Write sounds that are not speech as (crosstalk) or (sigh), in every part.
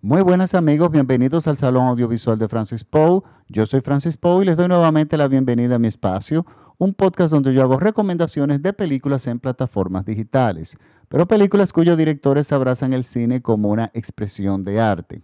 Muy buenas amigos, bienvenidos al Salón Audiovisual de Francis Poe. Yo soy Francis Poe y les doy nuevamente la bienvenida a mi espacio, un podcast donde yo hago recomendaciones de películas en plataformas digitales, pero películas cuyos directores abrazan el cine como una expresión de arte.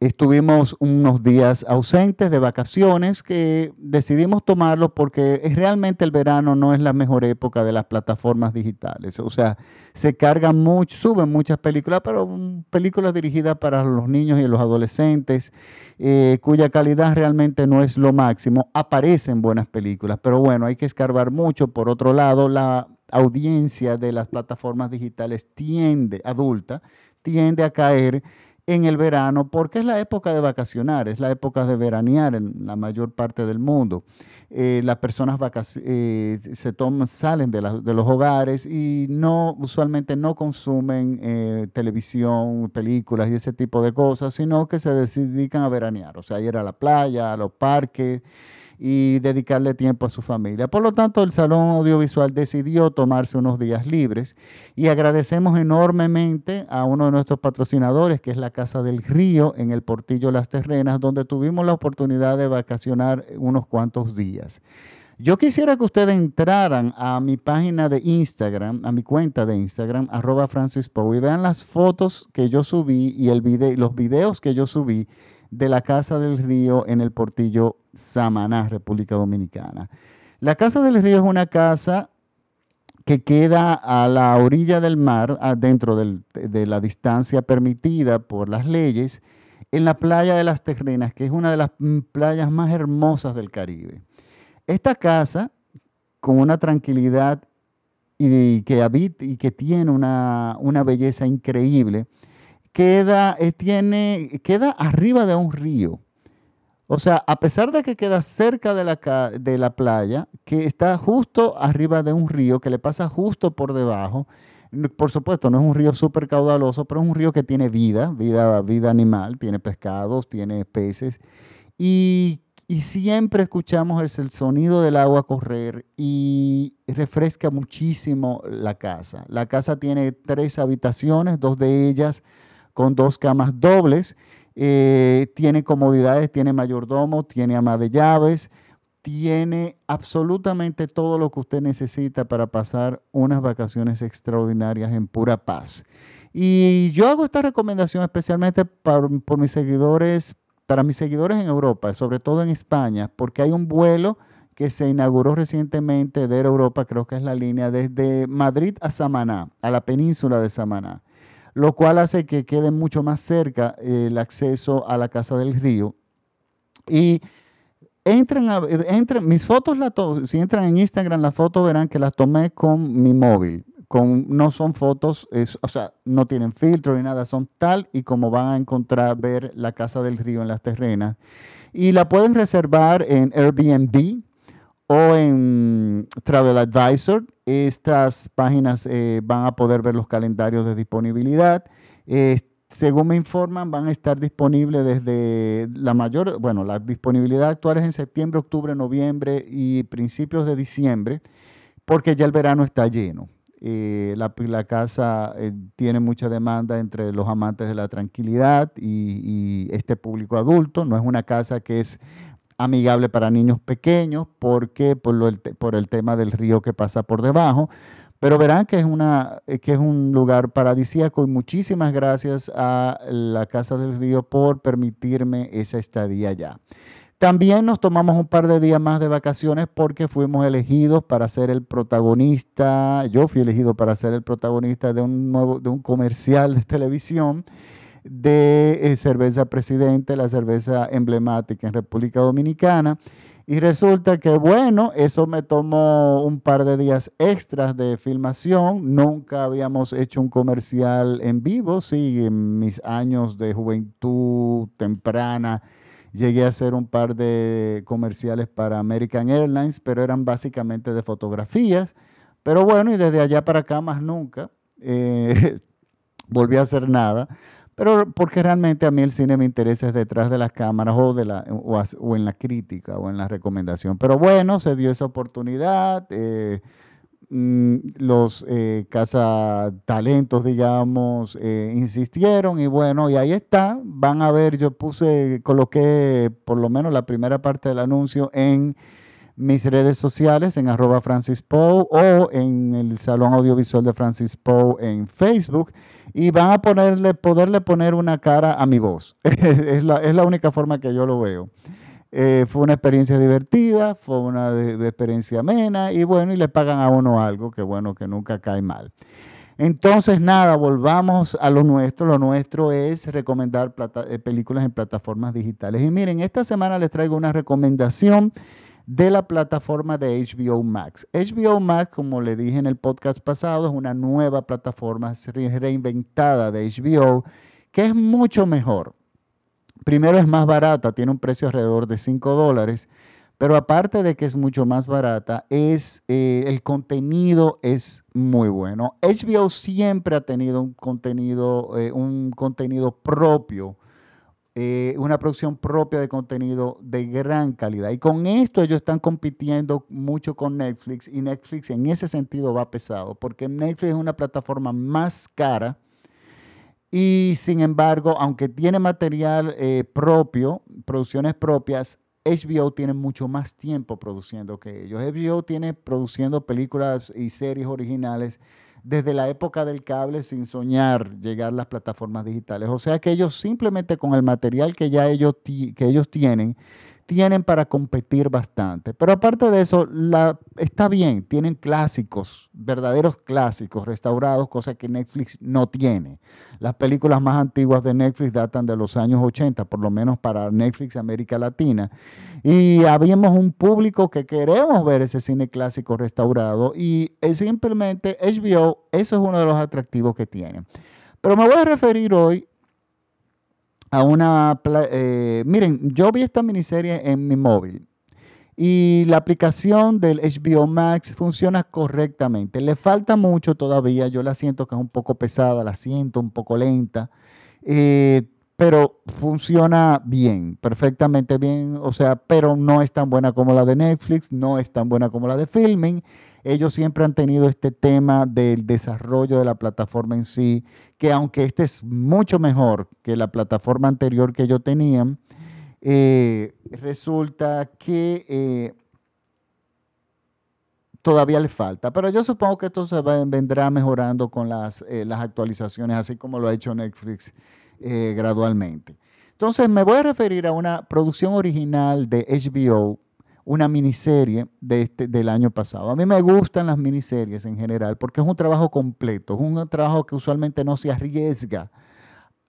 Estuvimos unos días ausentes de vacaciones que decidimos tomarlos porque realmente el verano no es la mejor época de las plataformas digitales. O sea, se cargan mucho, suben muchas películas, pero películas dirigidas para los niños y los adolescentes, eh, cuya calidad realmente no es lo máximo. Aparecen buenas películas, pero bueno, hay que escarbar mucho. Por otro lado, la audiencia de las plataformas digitales tiende, adulta, tiende a caer en el verano, porque es la época de vacacionar, es la época de veranear en la mayor parte del mundo. Eh, las personas eh, se toman, salen de, los hogares y no, usualmente no consumen eh, televisión, películas y ese tipo de cosas, sino que se dedican a veranear, o sea, ir a la playa, a los parques y dedicarle tiempo a su familia. Por lo tanto, el Salón Audiovisual decidió tomarse unos días libres y agradecemos enormemente a uno de nuestros patrocinadores, que es la Casa del Río en el Portillo Las Terrenas, donde tuvimos la oportunidad de vacacionar unos cuantos días. Yo quisiera que ustedes entraran a mi página de Instagram, a mi cuenta de Instagram, arroba y vean las fotos que yo subí y el video, los videos que yo subí de la Casa del Río en el Portillo Samaná, República Dominicana. La Casa del Río es una casa que queda a la orilla del mar, dentro de la distancia permitida por las leyes, en la playa de las Terrenas, que es una de las mm, playas más hermosas del Caribe. Esta casa, con una tranquilidad y que habita y que tiene una, una belleza increíble, queda, eh, tiene, queda arriba de un río. O sea, a pesar de que queda cerca de la, de la playa, que está justo arriba de un río, que le pasa justo por debajo, por supuesto, no es un río súper caudaloso, pero es un río que tiene vida, vida, vida animal, tiene pescados, tiene peces, y, siempre escuchamos el, el, sonido del agua correr y refresca muchísimo la casa. La casa tiene tres habitaciones, dos de ellas con dos camas dobles. Eh, tiene comodidades, tiene mayordomo, tiene ama de llaves, tiene absolutamente todo lo que usted necesita para pasar unas vacaciones extraordinarias en pura paz. Y yo hago esta recomendación especialmente por mis seguidores, para mis seguidores en Europa, sobre todo en España, porque hay un vuelo que se inauguró recientemente de Europa, creo que es la línea desde Madrid a Samaná, a la península de Samaná lo cual hace que quede mucho más cerca el acceso a la Casa del Río. Y mis fotos, si entran en Instagram, las fotos verán que las tomé con mi móvil. Con, no son fotos, o sea, no tienen filtro ni nada, son tal y como van a encontrar ver la Casa del Río en las terrenas. Y la pueden reservar en Airbnb o en Travel Advisor estas páginas eh, van a poder ver los calendarios de disponibilidad. según me informan, van a estar disponibles desde la mayor, bueno, la disponibilidad actual es en septiembre, octubre, noviembre y principios de diciembre, porque ya el verano está lleno. Eh, la, casa eh, tiene mucha demanda entre los amantes de la tranquilidad y, este público adulto. No es una casa que es amigable para niños pequeños porque por, el, por el tema del río que pasa por debajo. Pero verán que es, una, eh, que es un lugar paradisíaco y muchísimas gracias a la Casa del Río por permitirme esa estadía allá. También nos tomamos un par de días más de vacaciones porque fuimos elegidos para ser el protagonista, yo fui elegido para ser el protagonista de un, nuevo, de un comercial de televisión de eh, cerveza presidente, la cerveza emblemática en República Dominicana. Y resulta que, bueno, eso me tomó un par de días extras de filmación. Nunca habíamos hecho un comercial en vivo. Sí, en mis años de juventud temprana llegué a hacer un par de comerciales para American Airlines, pero eran básicamente de fotografías. Pero bueno, y desde allá para acá más nunca eh, (laughs) volví a hacer nada pero porque realmente a mí el cine me interesa es detrás de las cámaras o, en la crítica o en la recomendación. Pero bueno, se dio esa oportunidad. Eh, mm, los eh, cazatalentos, digamos, eh, insistieron y bueno, y ahí está. Van a ver, yo puse, coloqué por lo menos la primera parte del anuncio en mis redes sociales, en arroba Francis Poe o en el Salón Audiovisual de Francis Poe en Facebook y van a ponerle, poderle poner una cara a mi voz. (laughs) es, la, es la única forma que yo lo veo. Eh, fue una experiencia divertida, fue una experiencia amena y bueno, y le pagan a uno algo que bueno, que nunca cae mal. Entonces, nada, volvamos a lo nuestro. Lo nuestro es recomendar eh, películas en plataformas digitales. Y miren, esta semana les traigo una recomendación de la plataforma de HBO Max. HBO Max, como le dije en el podcast pasado, es una nueva plataforma reinventada de HBO que es mucho mejor. Primero es más barata, tiene un precio alrededor de 5 dólares, pero aparte de que es mucho más barata, es, eh, el contenido es muy bueno. HBO siempre ha tenido un contenido, eh, un contenido propio, eh, una producción propia de contenido de gran calidad. Y con esto ellos están compitiendo mucho con Netflix y Netflix en ese sentido va pesado, porque Netflix es una plataforma más cara y sin embargo, aunque tiene material eh, propio, producciones propias, HBO tiene mucho más tiempo produciendo que ellos. HBO tiene produciendo películas y series originales desde la época del cable sin soñar llegar a las plataformas digitales. O sea que ellos simplemente con el material que ya ellos, que ellos tienen, tienen para competir bastante. Pero aparte de eso, está bien, tienen clásicos, verdaderos clásicos restaurados, cosa que Netflix no tiene. Las películas más antiguas de Netflix datan de los años 80, por lo menos para Netflix América Latina. Y habíamos un público que queremos ver ese cine clásico restaurado y es simplemente HBO, eso es uno de los atractivos que tiene. Pero me voy a referir hoy a una... Eh, miren, yo vi esta miniserie en mi móvil y la aplicación del HBO Max funciona correctamente. Le falta mucho todavía, yo la siento que es un poco pesada, la siento un poco lenta, eh, pero funciona bien, perfectamente bien, o sea, pero no es tan buena como la de Netflix, no es tan buena como la de Filming ellos siempre han tenido este tema del desarrollo de la plataforma en sí, que aunque este es mucho mejor que la plataforma anterior que ellos tenían, eh, resulta que eh, todavía le falta. Pero yo supongo que esto se vendrá mejorando con las, eh, las actualizaciones, así como lo ha hecho Netflix gradualmente. Entonces me voy a referir a una producción original de HBO una miniserie de este, del año pasado. A mí me gustan las miniseries en general porque es un trabajo completo, es un trabajo que usualmente no se arriesga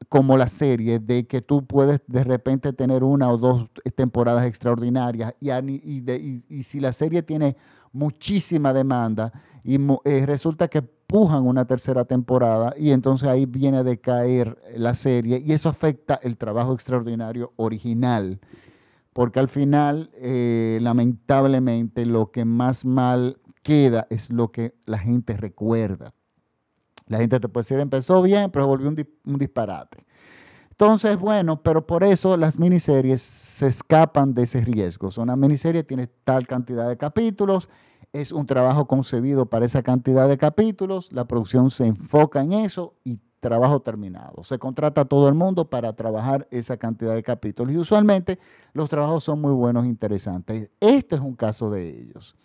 como la serie de que tú puedes de repente tener una o dos temporadas extraordinarias y, y, si la serie tiene muchísima demanda y eh, resulta que pujan una tercera temporada y entonces ahí viene a decaer la serie y eso afecta el trabajo extraordinario original porque al final, eh, lamentablemente, lo que más mal queda es lo que la gente recuerda. La gente te puede decir, empezó bien, pero volvió un, disparate. Entonces, bueno, pero por eso las miniseries se escapan de ese riesgo. Una miniserie tiene tal cantidad de capítulos, es un trabajo concebido para esa cantidad de capítulos, la producción se enfoca en eso y trabajo terminado. Se contrata a todo el mundo para trabajar esa cantidad de capítulos y usualmente los trabajos son muy buenos e interesantes. Esto es un caso de ellos,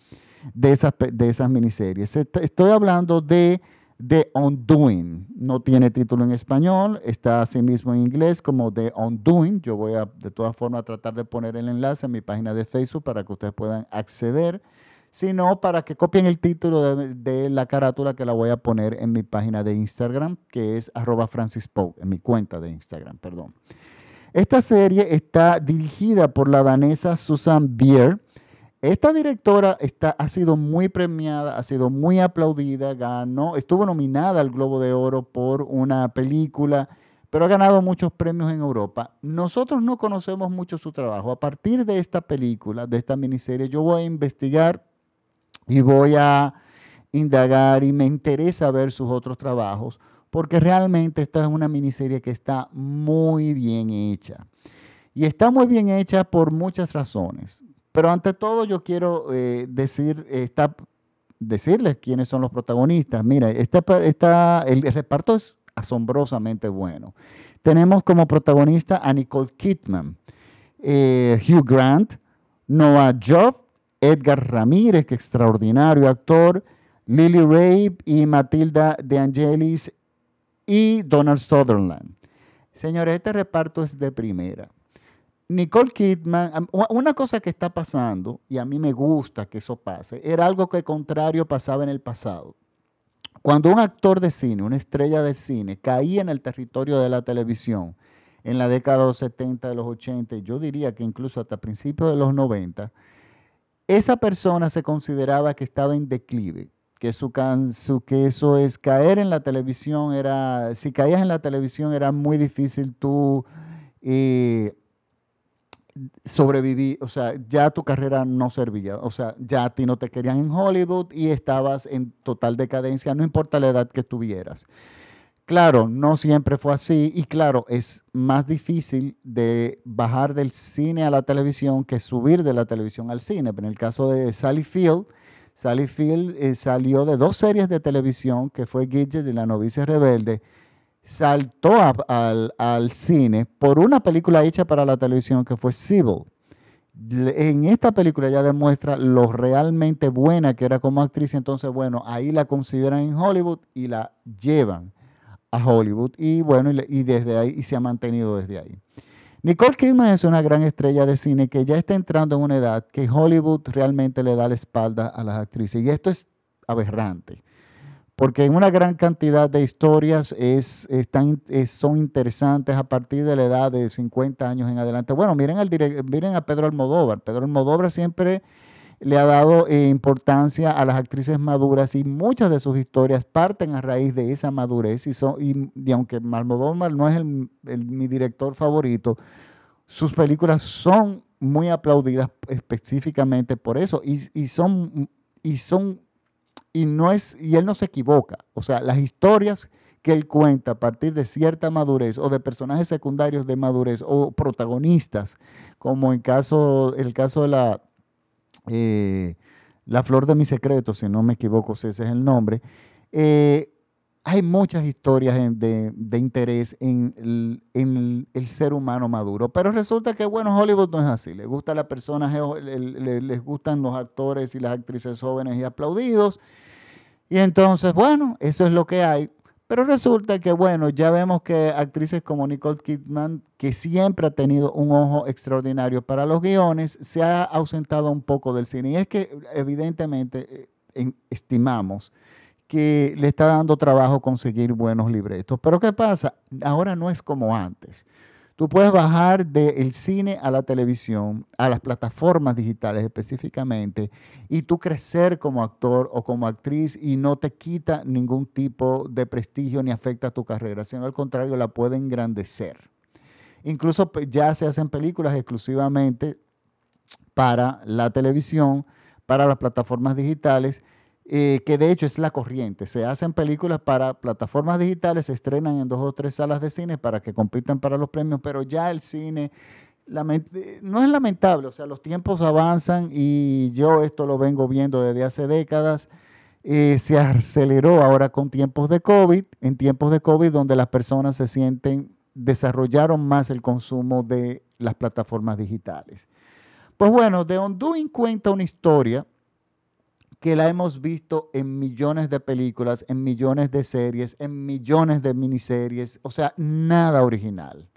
de esas, de esas miniseries. Estoy hablando de The Undoing. No tiene título en español, está así mismo en inglés como The Undoing. Yo voy a de todas formas a tratar de poner el enlace en mi página de Facebook para que ustedes puedan acceder sino para que copien el título de, la carátula que la voy a poner en mi página de Instagram, que es arroba en mi cuenta de Instagram, perdón. Esta serie está dirigida por la danesa Susan Bier. Esta directora está, ha sido muy premiada, ha sido muy aplaudida, ganó, estuvo nominada al Globo de Oro por una película, pero ha ganado muchos premios en Europa. Nosotros no conocemos mucho su trabajo. A partir de esta película, de esta miniserie, yo voy a investigar y voy a indagar y me interesa ver sus otros trabajos porque realmente esta es una miniserie que está muy bien hecha. Y está muy bien hecha por muchas razones. Pero ante todo yo quiero eh, decir, está decirles quiénes son los protagonistas. Mira, esta, el reparto es asombrosamente bueno. Tenemos como protagonista a Nicole Kidman, eh, Hugh Grant, Noah Job, Edgar Ramírez, que extraordinario actor, Lily Rabe y Matilda De Angelis y Donald Sutherland. Señores, este reparto es de primera. Nicole Kidman, una cosa que está pasando, y a mí me gusta que eso pase, era algo que contrario pasaba en el pasado. Cuando un actor de cine, una estrella de cine, caía en el territorio de la televisión en la década de los 70, de los 80, yo diría que incluso hasta principios de los 90, esa persona se consideraba que estaba en declive, que, su, eso es caer en la televisión, era, si caías en la televisión era muy difícil tú eh, sobrevivir, o sea, ya tu carrera no servía, o sea, ya a ti no te querían en Hollywood y estabas en total decadencia, no importa la edad que tuvieras. Claro, no siempre fue así y claro, es más difícil de bajar del cine a la televisión que subir de la televisión al cine. En el caso de Sally Field, Sally Field eh, salió de dos series de televisión, que fue Gidget y La novicia rebelde, saltó al, cine por una película hecha para la televisión que fue Civil. En esta película ella demuestra lo realmente buena que era como actriz, entonces bueno, ahí la consideran en Hollywood y la llevan a Hollywood y bueno, y, desde ahí y se ha mantenido desde ahí. Nicole Kidman es una gran estrella de cine que ya está entrando en una edad que Hollywood realmente le da la espalda a las actrices y esto es aberrante, porque en una gran cantidad de historias es, están, son interesantes a partir de la edad de 50 años en adelante. Bueno, miren, al miren a Pedro Almodóvar. Pedro Almodóvar siempre le ha dado eh, importancia a las actrices maduras y muchas de sus historias parten a raíz de esa madurez y, son, y, aunque Almodóvar no es mi director favorito, sus películas son muy aplaudidas específicamente por eso y, y, son y son y no es y él no se equivoca, o sea, las historias que él cuenta a partir de cierta madurez o de personajes secundarios de madurez o protagonistas, como en caso el caso de la eh, la flor de mi secreto, si no me equivoco, ese es el nombre. Eh, hay muchas historias de, interés en, el, ser humano maduro, pero resulta que, bueno, Hollywood no es así. Le gusta las personas, les gustan los actores y las actrices jóvenes y aplaudidos. Y entonces, bueno, eso es lo que hay. Pero resulta que, bueno, ya vemos que actrices como Nicole Kidman, que siempre ha tenido un ojo extraordinario para los guiones, se ha ausentado un poco del cine. Y es que, evidentemente, eh, estimamos que le está dando trabajo conseguir buenos libretos. Pero ¿qué pasa? Ahora no es como antes. Tú puedes bajar del cine a la televisión, a las plataformas digitales específicamente, y tú crecer como actor o como actriz y no te quita ningún tipo de prestigio ni afecta tu carrera, sino al contrario, la puede engrandecer. Incluso pues, ya se hacen películas exclusivamente para la televisión, para las plataformas digitales, eh, que de hecho es la corriente. Se hacen películas para plataformas digitales, se estrenan en dos o tres salas de cine para que compitan para los premios, pero ya el cine no es lamentable, o sea, los tiempos avanzan y yo esto lo vengo viendo desde hace décadas. Eh, se aceleró ahora con tiempos de COVID, en tiempos de COVID donde las personas se sienten, desarrollaron más el consumo de las plataformas digitales. Pues bueno, de Undoing cuenta una historia que la hemos visto en millones de películas, en millones de series, en millones de miniseries, o sea, nada original.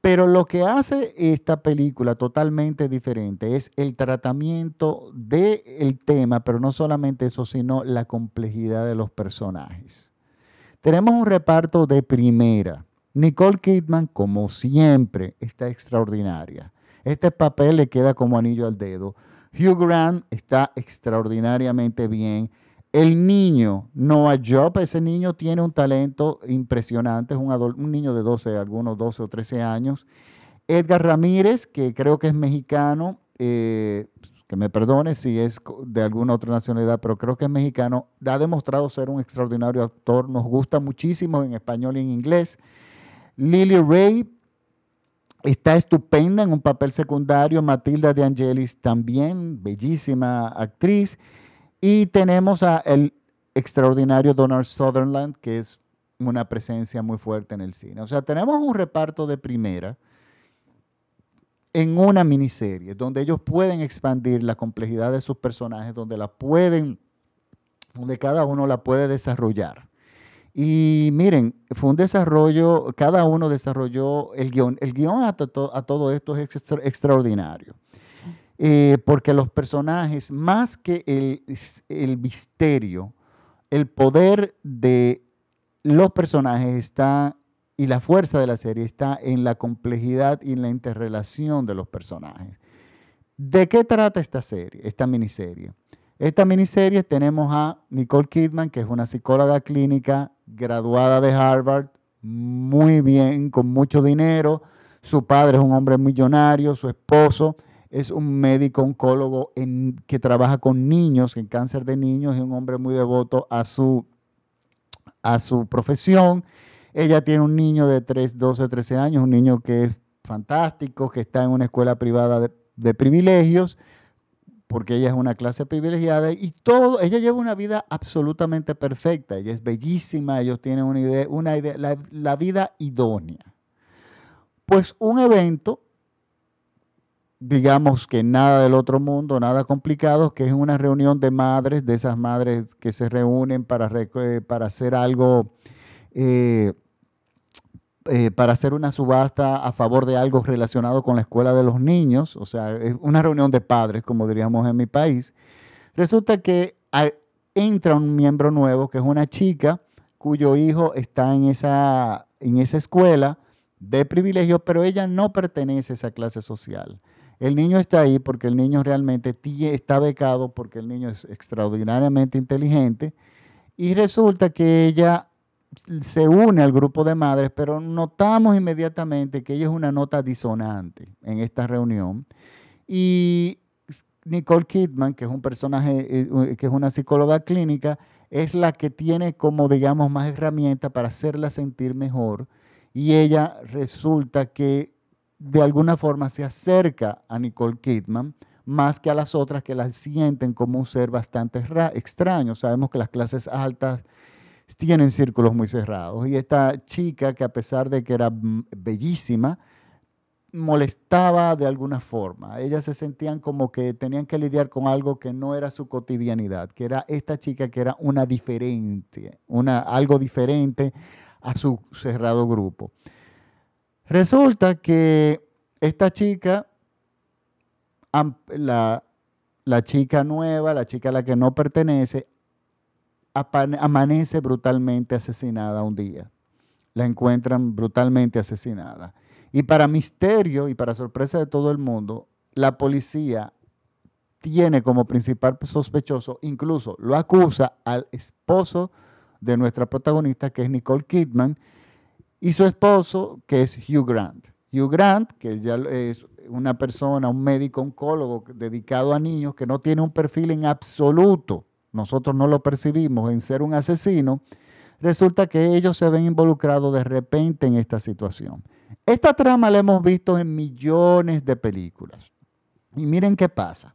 Pero lo que hace esta película totalmente diferente es el tratamiento del tema, pero no solamente eso, sino la complejidad de los personajes. Tenemos un reparto de primera. Nicole Kidman, como siempre, está extraordinaria. Este papel le queda como anillo al dedo. Hugh Grant está extraordinariamente bien. El niño, Noah Job, ese niño tiene un talento impresionante, es un, niño de 12, algunos 12 o 13 años. Edgar Ramírez, que creo que es mexicano, eh, que me perdone si es de alguna otra nacionalidad, pero creo que es mexicano, ha demostrado ser un extraordinario actor, nos gusta muchísimo en español y en inglés. Lily Ray, Está estupenda en un papel secundario. Matilda de Angelis también, bellísima actriz. Y tenemos a el extraordinario Donald Sutherland, que es una presencia muy fuerte en el cine. O sea, tenemos un reparto de primera en una miniserie, donde ellos pueden expandir la complejidad de sus personajes, donde la pueden, donde cada uno la puede desarrollar. Y miren, fue un desarrollo, cada uno desarrolló el guion. El guion a, todo esto es extraordinario. Eh, porque los personajes, más que el, el misterio, el poder de los personajes está y la fuerza de la serie está en la complejidad y en la interrelación de los personajes. ¿De qué trata esta serie, esta miniserie? Esta miniserie tenemos a Nicole Kidman, que es una psicóloga clínica graduada de Harvard, muy bien, con mucho dinero. Su padre es un hombre millonario, su esposo es un médico oncólogo que trabaja con niños, en cáncer de niños, y un hombre muy devoto a su, a su profesión. Ella tiene un niño de 3, 12, 13 años, un niño que es fantástico, que está en una escuela privada de, privilegios, porque ella es una clase privilegiada y todo, ella lleva una vida absolutamente perfecta, ella es bellísima, ellos tienen una idea, una idea la, vida idónea. Pues un evento digamos que nada del otro mundo, nada complicado, que es una reunión de madres, de esas madres que se reúnen para, eh, para hacer algo, eh, eh, para hacer una subasta a favor de algo relacionado con la escuela de los niños, o sea, una reunión de padres, como diríamos en mi país. Resulta que entra un miembro nuevo, que es una chica cuyo hijo está en esa, en esa escuela de privilegio, pero ella no pertenece a esa clase social. El niño está ahí porque el niño realmente está becado, porque el niño es extraordinariamente inteligente. Y resulta que ella se une al grupo de madres, pero notamos inmediatamente que ella es una nota disonante en esta reunión. Y Nicole Kidman, que es un personaje, eh, que es una psicóloga clínica, es la que tiene como, digamos, más herramientas para hacerla sentir mejor. Y ella resulta que de alguna forma se acerca a Nicole Kidman más que a las otras que la sienten como un ser bastante extraño. Sabemos que las clases altas tienen círculos muy cerrados y esta chica que a pesar de que era bellísima, molestaba de alguna forma. Ellas se sentían como que tenían que lidiar con algo que no era su cotidianidad, que era esta chica que era una diferente, una, algo diferente a su cerrado grupo. Resulta que esta chica, la, chica nueva, la chica a la que no pertenece, amanece brutalmente asesinada un día. La encuentran brutalmente asesinada. Y para misterio y para sorpresa de todo el mundo, la policía tiene como principal sospechoso, incluso lo acusa al esposo de nuestra protagonista, que es Nicole Kidman, y su esposo, que es Hugh Grant. Hugh Grant, que ya es una persona, un médico oncólogo dedicado a niños, que no tiene un perfil en absoluto, nosotros no lo percibimos en ser un asesino, resulta que ellos se ven involucrados de repente en esta situación. Esta trama la hemos visto en millones de películas. Y miren qué pasa.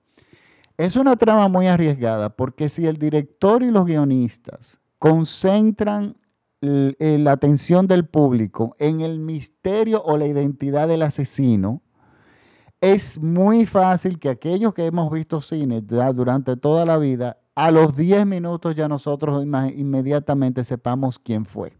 Es una trama muy arriesgada porque si el director y los guionistas concentran eh, la atención del público en el misterio o la identidad del asesino, es muy fácil que aquellos que hemos visto cine durante toda la vida, a los 10 minutos ya nosotros inmediatamente sepamos quién fue.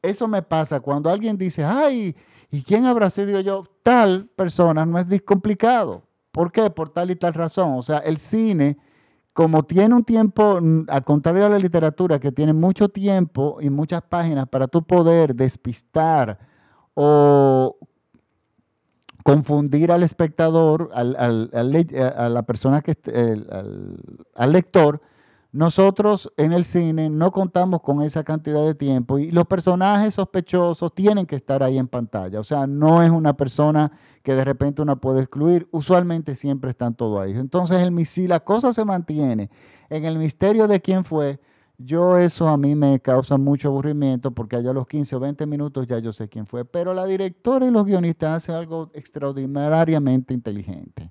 Eso me pasa cuando alguien dice, ay, ¿y quién habrá sido yo? Tal persona no es descomplicado. ¿Por qué? Por tal y tal razón. O sea, el cine como tiene un tiempo, al contrario de la literatura, que tiene mucho tiempo y muchas páginas para tú poder despistar o confundir al espectador, al, a la persona que, al lector, nosotros en el cine no contamos con esa cantidad de tiempo y los personajes sospechosos tienen que estar ahí en pantalla. O sea, no es una persona que de repente uno puede excluir. Usualmente siempre están todos ahí. Entonces, el, si la cosa se mantiene en el misterio de quién fue, yo eso a mí me causa mucho aburrimiento porque allá a los 15 o 20 minutos ya yo sé quién fue. Pero la directora y los guionistas hacen algo extraordinariamente inteligente.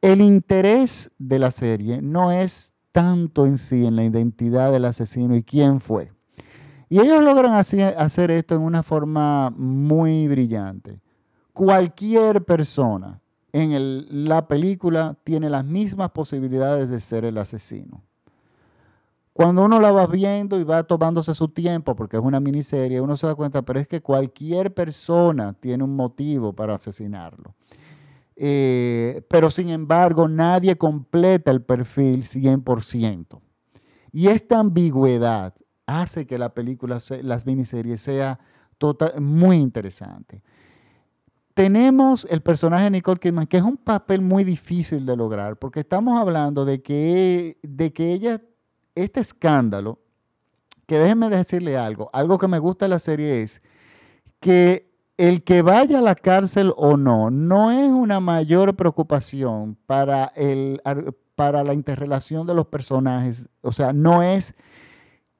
El interés de la serie no es tanto en sí, en la identidad del asesino y quién fue. Y ellos logran hacer esto en una forma muy brillante. Cualquier persona en la película tiene las mismas posibilidades de ser el asesino. Cuando uno la va viendo y va tomándose su tiempo, porque es una miniserie, uno se da cuenta, pero es que cualquier persona tiene un motivo para asesinarlo. Eh, pero sin embargo, nadie completa el perfil 100%. Y esta ambigüedad hace que la película, las miniseries, sea tota, muy interesante. Tenemos el personaje de Nicole Kidman, que es un papel muy difícil de lograr, porque estamos hablando de que, de que ella, este escándalo, que déjenme decirle algo, algo que me gusta de la serie es que el que vaya a la cárcel o no, no es una mayor preocupación para, el, para la interrelación de los personajes, o sea, no es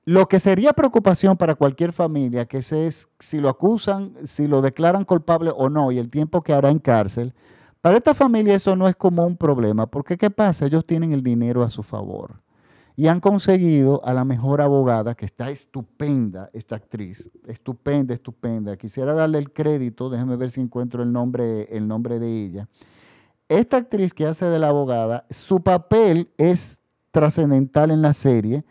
lo que sería preocupación para cualquier familia, que es si lo acusan, si lo declaran culpable o no, y el tiempo que hará en cárcel, para esta familia eso no es como un problema, porque ¿qué pasa? Ellos tienen el dinero a su favor y han conseguido a la mejor abogada, que está estupenda, esta actriz, estupenda, estupenda. Quisiera darle el crédito, déjeme ver si encuentro el nombre, el nombre de ella. Esta actriz que hace de la abogada, su papel es trascendental en la serie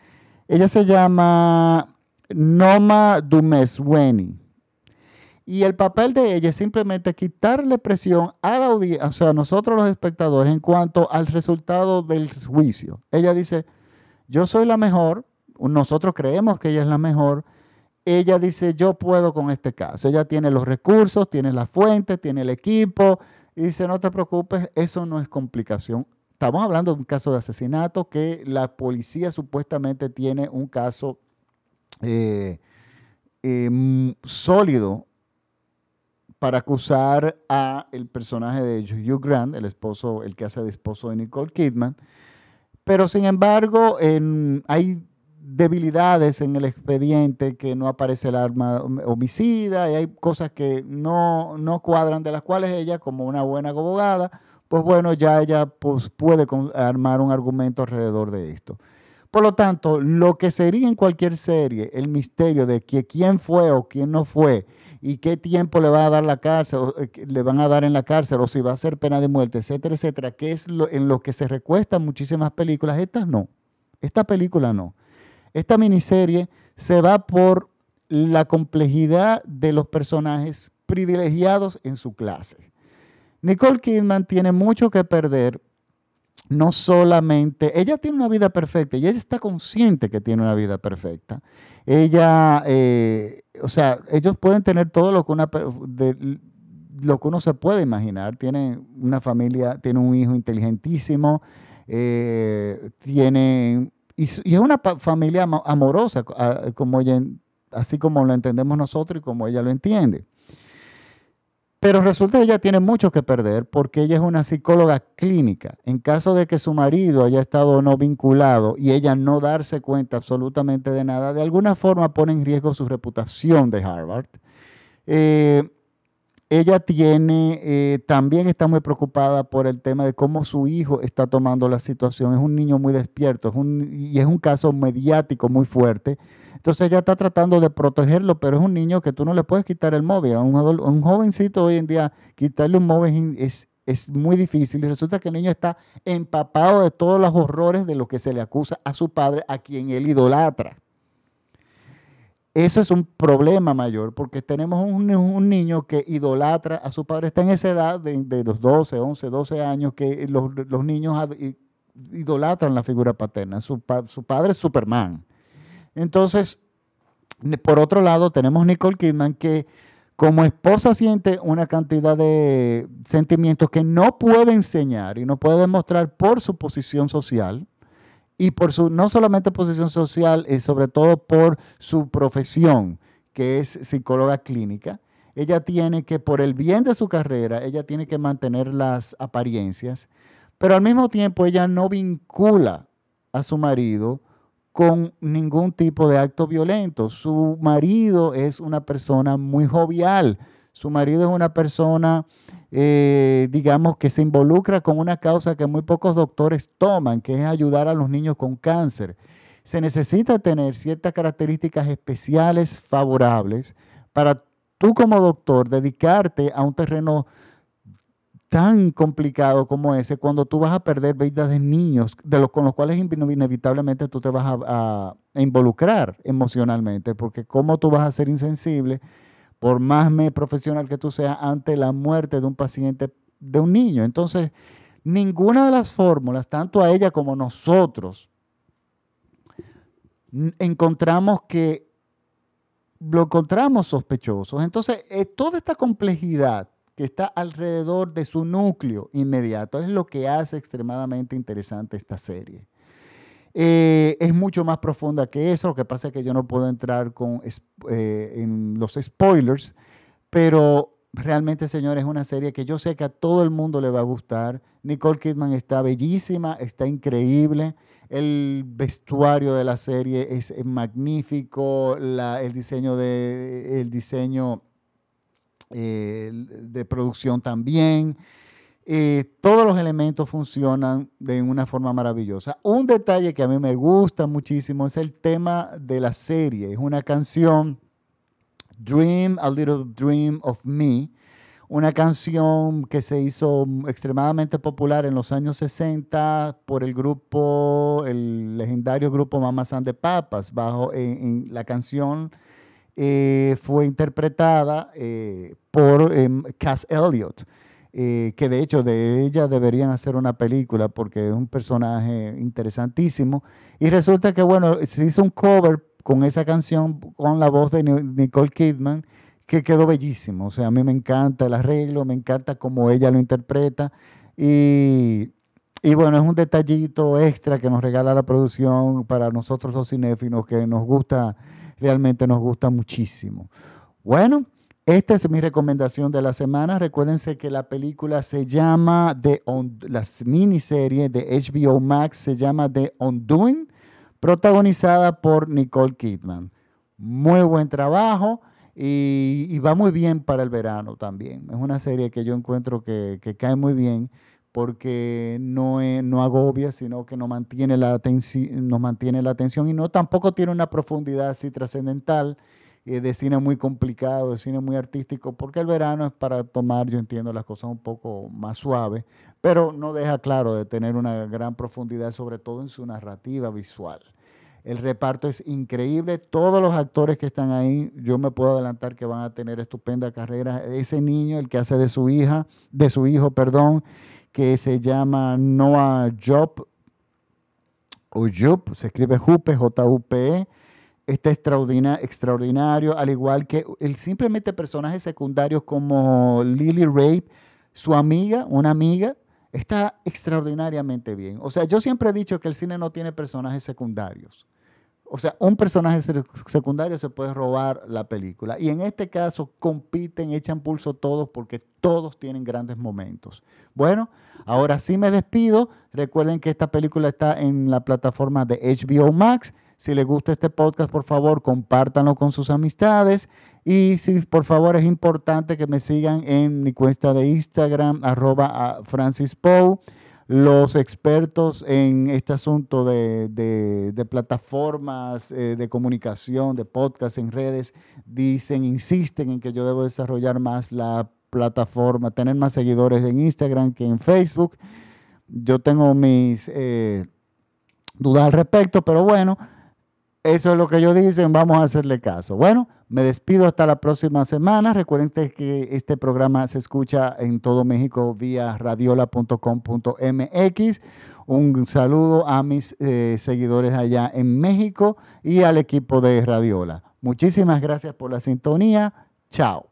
ella se llama Noma Dumesweni. Y el papel de ella es simplemente quitarle presión a la audiencia, o sea, a nosotros los espectadores, en cuanto al resultado del juicio. Ella dice, yo soy la mejor, nosotros creemos que ella es la mejor. Ella dice, yo puedo con este caso. Ella tiene los recursos, tiene la fuente, tiene el equipo. Y dice, no te preocupes, eso no es complicación. Estamos hablando de un caso de asesinato que la policía supuestamente tiene un caso eh, em, sólido para acusar a el personaje de Hugh Grant, el esposo, el que hace de esposo de Nicole Kidman. Pero sin embargo, hay debilidades en el expediente que no aparece el arma homicida y hay cosas que no, no cuadran, de las cuales ella, como una buena abogada, pues bueno, ya ella pues, puede armar un argumento alrededor de esto. Por lo tanto, lo que sería en cualquier serie el misterio de que quién fue o quién no fue y qué tiempo le va a dar la cárcel, eh, le van a dar en la cárcel o si va a ser pena de muerte, etcétera, etcétera, que es en lo que se recuestan muchísimas películas, estas no. Esta película no. Esta miniserie se va por la complejidad de los personajes privilegiados en su clase. Nicole Kidman tiene mucho que perder, no solamente, ella tiene una vida perfecta y ella está consciente que tiene una vida perfecta. Ella, eh, o sea, ellos pueden tener todo lo que, una, lo que uno se puede imaginar. Tiene una familia, tiene un hijo inteligentísimo, eh, tiene, y, es una familia amorosa, como así como lo entendemos nosotros y como ella lo entiende. Pero resulta que ella tiene mucho que perder porque ella es una psicóloga clínica. En caso de que su marido haya estado no vinculado y ella no darse cuenta absolutamente de nada, de alguna forma pone en riesgo su reputación de Harvard. Eh, ella tiene, eh, también está muy preocupada por el tema de cómo su hijo está tomando la situación. Es un niño muy despierto y es un caso mediático muy fuerte entonces ella está tratando de protegerlo, pero es un niño que tú no le puedes quitar el móvil. A un, jovencito hoy en día, quitarle un móvil es, es muy difícil y resulta que el niño está empapado de todos los horrores de lo que se le acusa a su padre, a quien él idolatra. Eso es un problema mayor porque tenemos un, niño que idolatra a su padre, está en esa edad de, los 12, 11, 12 años que los, niños idolatran la figura paterna. Su padre es Superman. Entonces, por otro lado, tenemos Nicole Kidman que como esposa siente una cantidad de sentimientos que no puede enseñar y no puede demostrar por su posición social y por su no solamente posición social, y sobre todo por su profesión, que es psicóloga clínica. Ella tiene que, por el bien de su carrera, ella tiene que mantener las apariencias, pero al mismo tiempo ella no vincula a su marido con ningún tipo de acto violento. Su marido es una persona muy jovial, su marido es una persona eh, digamos, que se involucra con una causa que muy pocos doctores toman, que es ayudar a los niños con cáncer. Se necesita tener ciertas características especiales favorables para tú como doctor dedicarte a un terreno tan complicado como ese cuando tú vas a perder vidas de niños de los, con los cuales inevitablemente tú te vas a, involucrar emocionalmente, porque cómo tú vas a ser insensible, por más profesional que tú seas, ante la muerte de un paciente, de un niño. Entonces, ninguna de las fórmulas, tanto a ella como a nosotros, encontramos que lo encontramos sospechosos. Entonces, eh, toda esta complejidad que está alrededor de su núcleo inmediato. Es lo que hace extremadamente interesante esta serie. Eh, es mucho más profunda que eso, lo que pasa es que yo no puedo entrar con, eh, en los spoilers, pero realmente, señores, es una serie que yo sé que a todo el mundo le va a gustar. Nicole Kidman está bellísima, está increíble. El vestuario de la serie es, magnífico, el diseño de, el diseño de producción también. Eh, todos los elementos funcionan de una forma maravillosa. Un detalle que a mí me gusta muchísimo es el tema de la serie. Es una canción, Dream, A Little Dream of Me, una canción que se hizo extremadamente popular en los años 60 por el grupo, el legendario grupo Mamas and Papas. Bajo, en la canción eh, fue interpretada eh, por em, Cass Elliot, eh, que de hecho de ella deberían hacer una película porque es un personaje interesantísimo. Y resulta que, bueno, se hizo un cover con esa canción, con la voz de Nicole Kidman, que quedó bellísimo. O sea, a mí me encanta el arreglo, me encanta cómo ella lo interpreta. Y, y bueno, es un detallito extra que nos regala la producción para nosotros los cinéfilos que nos gusta realmente nos gusta muchísimo. Bueno, esta es mi recomendación de la semana. Recuérdense que la película se llama The la miniserie de HBO Max se llama The Undoing, protagonizada por Nicole Kidman. Muy buen trabajo y, va muy bien para el verano también. Es una serie que yo encuentro que, que cae muy bien porque no, no agobia, sino que nos mantiene, la nos mantiene la atención y no tampoco tiene una profundidad así trascendental eh, de cine muy complicado, de cine muy artístico, porque el verano es para tomar, yo entiendo, las cosas un poco más suaves, pero no deja claro de tener una gran profundidad, sobre todo en su narrativa visual. El reparto es increíble. Todos los actores que están ahí, yo me puedo adelantar que van a tener estupenda carrera. Ese niño, el que hace de su hija, de su hijo, perdón, que se llama Noah Job, o Job, se escribe Jupe, J-U-P-E. Está extraordinario, al igual que el simplemente personajes secundarios como Lily Rape, su amiga, una amiga, está extraordinariamente bien. O sea, yo siempre he dicho que el cine no tiene personajes secundarios. O sea, un personaje secundario se puede robar la película. Y en este caso compiten, echan pulso todos porque todos tienen grandes momentos. Bueno, ahora sí me despido. Recuerden que esta película está en la plataforma de HBO Max. Si les gusta este podcast, por favor, compártanlo con sus amistades. Y si por favor es importante que me sigan en mi cuenta de Instagram, arroba Francis Poe los expertos en este asunto de, plataformas eh, de comunicación, de podcast en redes, dicen, insisten en que yo debo desarrollar más la plataforma, tener más seguidores en Instagram que en Facebook. Yo tengo mis eh, dudas al respecto, pero bueno, eso es lo que ellos dicen, vamos a hacerle caso. Bueno, me despido hasta la próxima semana. Recuerden que este programa se escucha en todo México vía radiola.com.mx. Un saludo a mis eh, seguidores allá en México y al equipo de Radiola. Muchísimas gracias por la sintonía. Chao.